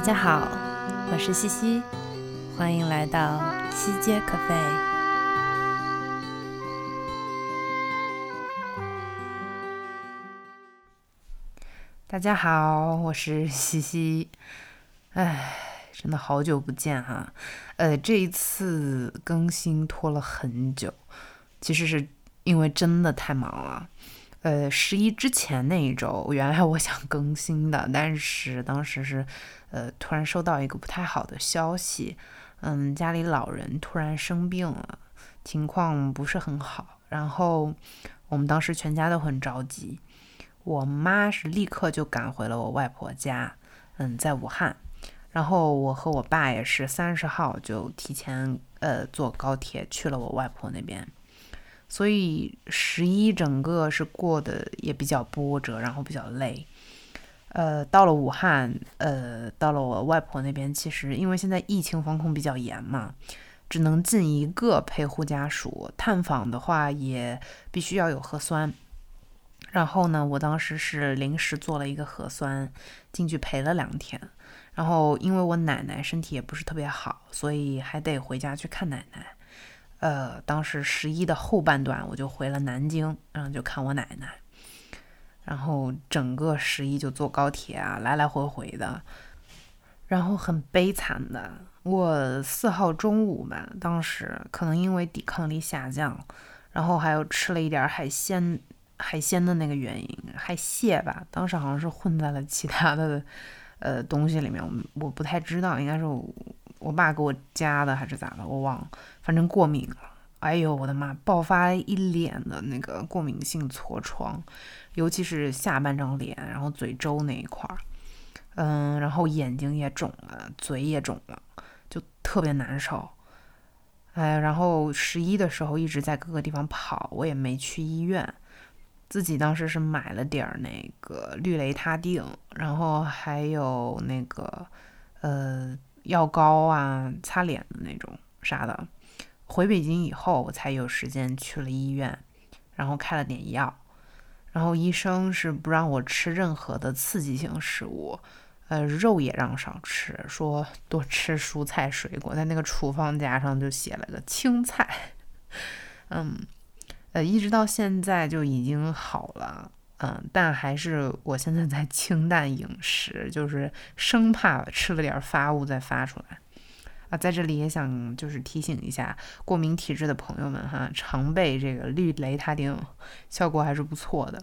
大家好，我是西西，欢迎来到西街咖啡。大家好，我是西西。哎，真的好久不见哈。呃，这一次更新拖了很久，其实是因为真的太忙了。呃，十一之前那一周，原来我想更新的，但是当时是，呃，突然收到一个不太好的消息，嗯，家里老人突然生病了，情况不是很好，然后我们当时全家都很着急，我妈是立刻就赶回了我外婆家，嗯，在武汉，然后我和我爸也是三十号就提前呃坐高铁去了我外婆那边。所以十一整个是过得也比较波折，然后比较累。呃，到了武汉，呃，到了我外婆那边，其实因为现在疫情防控比较严嘛，只能进一个陪护家属，探访的话也必须要有核酸。然后呢，我当时是临时做了一个核酸，进去陪了两天。然后因为我奶奶身体也不是特别好，所以还得回家去看奶奶。呃，当时十一的后半段，我就回了南京，然后就看我奶奶。然后整个十一就坐高铁啊，来来回回的。然后很悲惨的，我四号中午吧，当时可能因为抵抗力下降，然后还有吃了一点海鲜，海鲜的那个原因，海蟹吧，当时好像是混在了其他的呃东西里面，我我不太知道，应该是我。爸给我加的还是咋的，我忘了，反正过敏了。哎呦，我的妈，爆发一脸的那个过敏性痤疮，尤其是下半张脸，然后嘴周那一块儿，嗯，然后眼睛也肿了，嘴也肿了，就特别难受。哎，然后十一的时候一直在各个地方跑，我也没去医院，自己当时是买了点儿那个氯雷他定，然后还有那个呃。药膏啊，擦脸的那种啥的。回北京以后，我才有时间去了医院，然后开了点药。然后医生是不让我吃任何的刺激性食物，呃，肉也让少吃，说多吃蔬菜水果。在那个处方夹上就写了个青菜。嗯，呃，一直到现在就已经好了。嗯，但还是我现在在清淡饮食，就是生怕吃了点发物再发出来啊。在这里也想就是提醒一下过敏体质的朋友们哈，常备这个氯雷他定，效果还是不错的。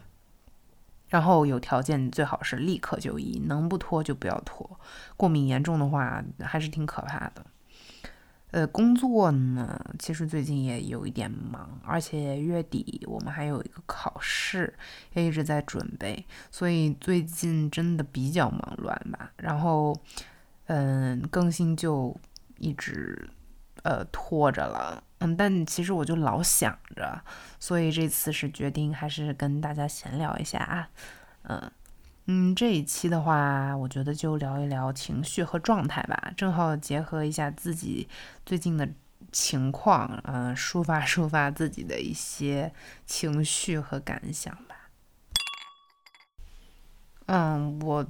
然后有条件最好是立刻就医，能不拖就不要拖。过敏严重的话还是挺可怕的。呃，工作呢，其实最近也有一点忙，而且月底我们还有一个考试，也一直在准备，所以最近真的比较忙乱吧。然后，嗯，更新就一直呃拖着了，嗯，但其实我就老想着，所以这次是决定还是跟大家闲聊一下啊，嗯。嗯，这一期的话，我觉得就聊一聊情绪和状态吧，正好结合一下自己最近的情况，嗯，抒发抒发自己的一些情绪和感想吧。嗯，我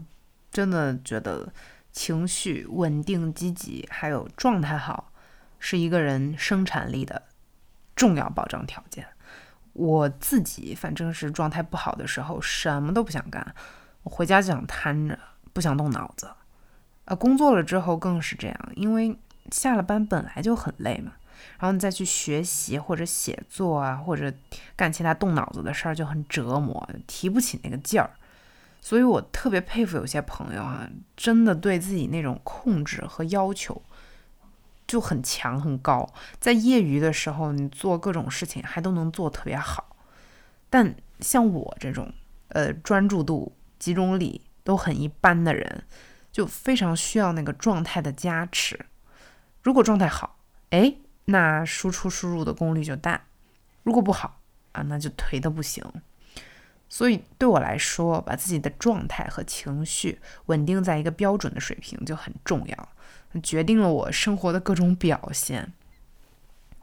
真的觉得情绪稳定、积极，还有状态好，是一个人生产力的重要保障条件。我自己反正是状态不好的时候，什么都不想干。回家就想瘫着，不想动脑子。呃，工作了之后更是这样，因为下了班本来就很累嘛，然后你再去学习或者写作啊，或者干其他动脑子的事儿就很折磨，提不起那个劲儿。所以我特别佩服有些朋友啊，真的对自己那种控制和要求就很强很高，在业余的时候你做各种事情还都能做特别好。但像我这种，呃，专注度。集中力都很一般的人，就非常需要那个状态的加持。如果状态好，哎，那输出输入的功率就大；如果不好啊，那就颓的不行。所以对我来说，把自己的状态和情绪稳定在一个标准的水平就很重要，决定了我生活的各种表现。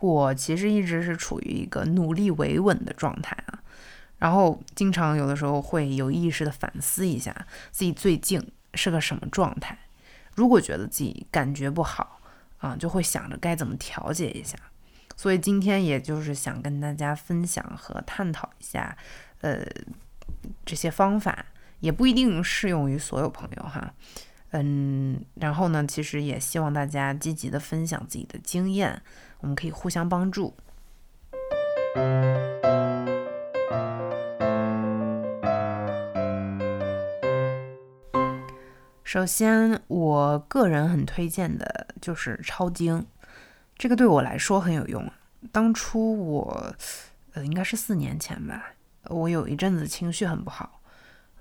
我其实一直是处于一个努力维稳的状态啊。然后经常有的时候会有意识的反思一下自己最近是个什么状态，如果觉得自己感觉不好啊，就会想着该怎么调节一下。所以今天也就是想跟大家分享和探讨一下，呃，这些方法也不一定适用于所有朋友哈。嗯，然后呢，其实也希望大家积极的分享自己的经验，我们可以互相帮助。首先，我个人很推荐的就是抄经，这个对我来说很有用。当初我，呃，应该是四年前吧，我有一阵子情绪很不好。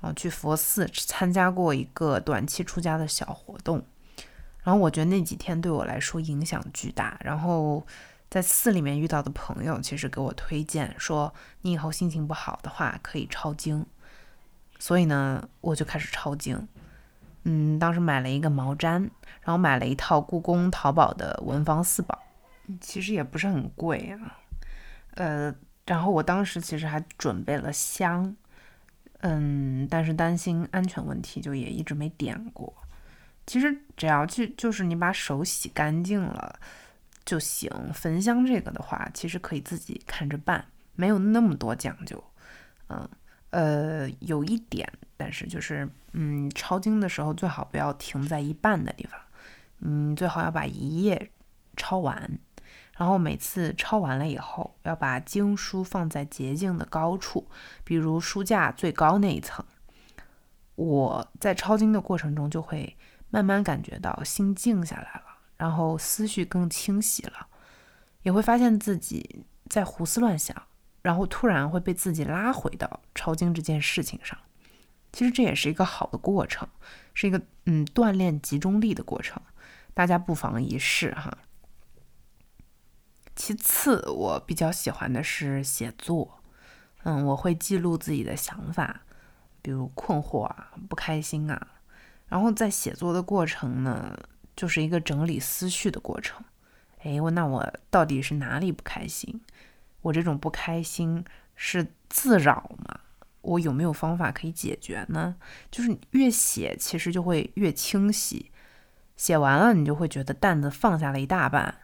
然后去佛寺参加过一个短期出家的小活动，然后我觉得那几天对我来说影响巨大。然后在寺里面遇到的朋友，其实给我推荐说，你以后心情不好的话可以抄经。所以呢，我就开始抄经。嗯，当时买了一个毛毡，然后买了一套故宫淘宝的文房四宝，其实也不是很贵啊。呃，然后我当时其实还准备了香。嗯，但是担心安全问题，就也一直没点过。其实只要去，就是你把手洗干净了就行。焚香这个的话，其实可以自己看着办，没有那么多讲究。嗯，呃，有一点，但是就是，嗯，抄经的时候最好不要停在一半的地方，嗯，最好要把一页抄完。然后每次抄完了以后，要把经书放在洁净的高处，比如书架最高那一层。我在抄经的过程中，就会慢慢感觉到心静下来了，然后思绪更清晰了，也会发现自己在胡思乱想，然后突然会被自己拉回到抄经这件事情上。其实这也是一个好的过程，是一个嗯锻炼集中力的过程，大家不妨一试哈。其次，我比较喜欢的是写作。嗯，我会记录自己的想法，比如困惑啊、不开心啊。然后在写作的过程呢，就是一个整理思绪的过程。哎，我那我到底是哪里不开心？我这种不开心是自扰吗？我有没有方法可以解决呢？就是越写，其实就会越清晰。写完了，你就会觉得担子放下了一大半。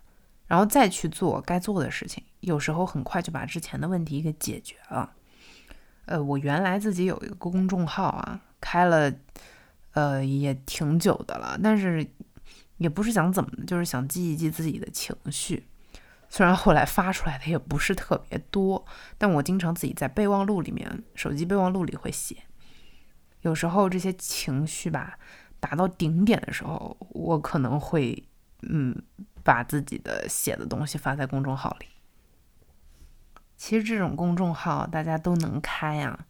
然后再去做该做的事情，有时候很快就把之前的问题给解决了。呃，我原来自己有一个公众号啊，开了，呃，也挺久的了，但是也不是想怎么，就是想记一记自己的情绪。虽然后来发出来的也不是特别多，但我经常自己在备忘录里面，手机备忘录里会写。有时候这些情绪吧，达到顶点的时候，我可能会，嗯。把自己的写的东西发在公众号里。其实这种公众号大家都能开呀，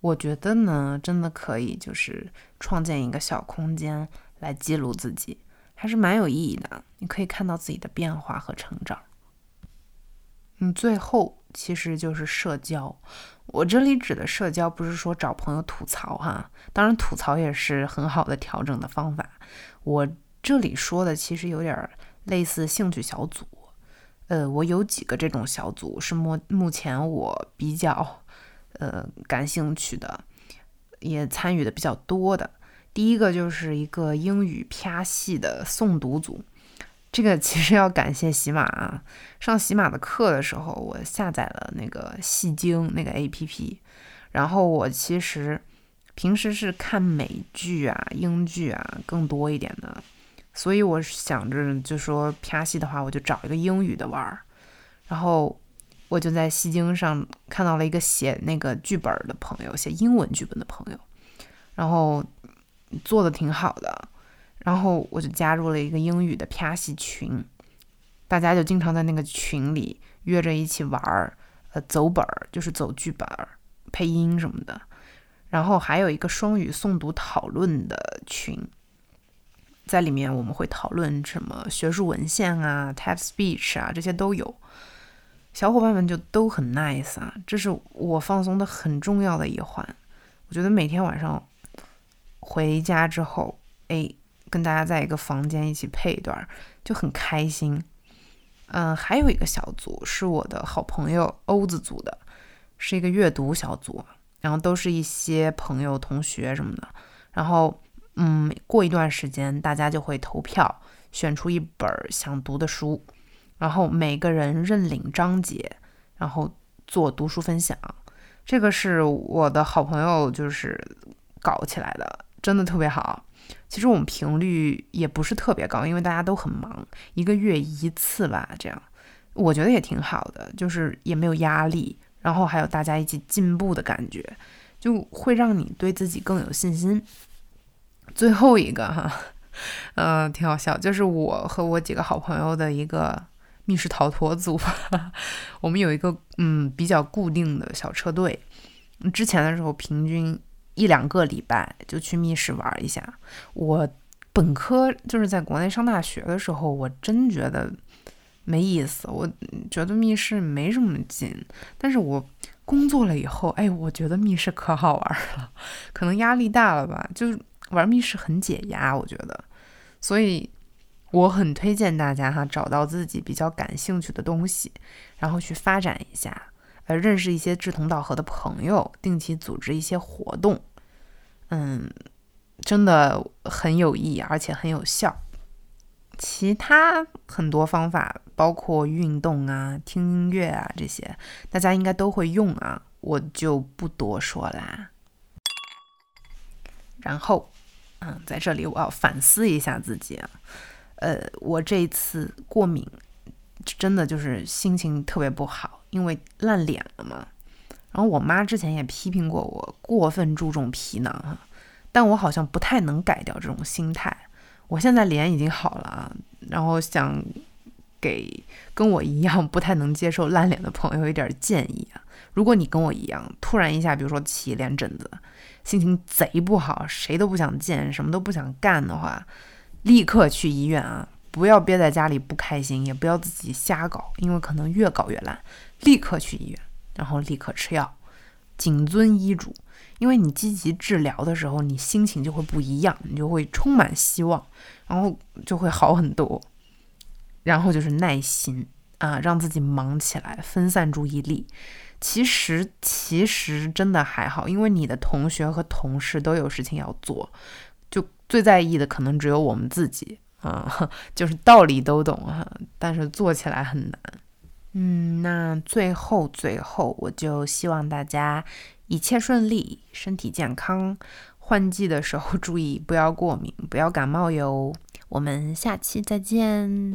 我觉得呢，真的可以，就是创建一个小空间来记录自己，还是蛮有意义的。你可以看到自己的变化和成长。嗯，最后其实就是社交。我这里指的社交，不是说找朋友吐槽哈，当然吐槽也是很好的调整的方法。我这里说的其实有点。类似兴趣小组，呃，我有几个这种小组是目目前我比较呃感兴趣的，也参与的比较多的。第一个就是一个英语啪系的诵读组，这个其实要感谢喜马啊。上喜马的课的时候，我下载了那个戏精那个 APP，然后我其实平时是看美剧啊、英剧啊更多一点的。所以我想着，就说啪戏的话，我就找一个英语的玩儿。然后我就在戏精上看到了一个写那个剧本的朋友，写英文剧本的朋友，然后做的挺好的。然后我就加入了一个英语的 P.A. 戏群，大家就经常在那个群里约着一起玩儿，呃，走本儿就是走剧本、配音什么的。然后还有一个双语诵读讨论的群。在里面我们会讨论什么学术文献啊、TED Speech 啊，这些都有。小伙伴们就都很 nice 啊，这是我放松的很重要的一环。我觉得每天晚上回家之后，哎，跟大家在一个房间一起配一段，就很开心。嗯，还有一个小组是我的好朋友欧子组的，是一个阅读小组，然后都是一些朋友、同学什么的，然后。嗯，过一段时间大家就会投票选出一本想读的书，然后每个人认领章节，然后做读书分享。这个是我的好朋友就是搞起来的，真的特别好。其实我们频率也不是特别高，因为大家都很忙，一个月一次吧，这样我觉得也挺好的，就是也没有压力，然后还有大家一起进步的感觉，就会让你对自己更有信心。最后一个哈，嗯，挺好笑，就是我和我几个好朋友的一个。密室逃脱组，我们有一个嗯比较固定的小车队。之前的时候，平均一两个礼拜就去密室玩一下。我本科就是在国内上大学的时候，我真觉得没意思，我觉得密室没什么劲。但是我工作了以后，哎，我觉得密室可好玩了。可能压力大了吧，就玩密室很解压，我觉得。所以。我很推荐大家哈，找到自己比较感兴趣的东西，然后去发展一下，呃，认识一些志同道合的朋友，定期组织一些活动，嗯，真的很有意义，而且很有效。其他很多方法，包括运动啊、听音乐啊这些，大家应该都会用啊，我就不多说啦。然后，嗯，在这里我要反思一下自己啊。呃，我这一次过敏，真的就是心情特别不好，因为烂脸了嘛。然后我妈之前也批评过我过分注重皮囊哈，但我好像不太能改掉这种心态。我现在脸已经好了啊，然后想给跟我一样不太能接受烂脸的朋友一点建议啊。如果你跟我一样，突然一下，比如说起脸疹子，心情贼不好，谁都不想见，什么都不想干的话。立刻去医院啊！不要憋在家里不开心，也不要自己瞎搞，因为可能越搞越烂。立刻去医院，然后立刻吃药，谨遵医嘱。因为你积极治疗的时候，你心情就会不一样，你就会充满希望，然后就会好很多。然后就是耐心啊，让自己忙起来，分散注意力。其实其实真的还好，因为你的同学和同事都有事情要做。就最在意的可能只有我们自己啊，就是道理都懂哈，但是做起来很难。嗯，那最后最后，我就希望大家一切顺利，身体健康。换季的时候注意不要过敏，不要感冒哟。我们下期再见。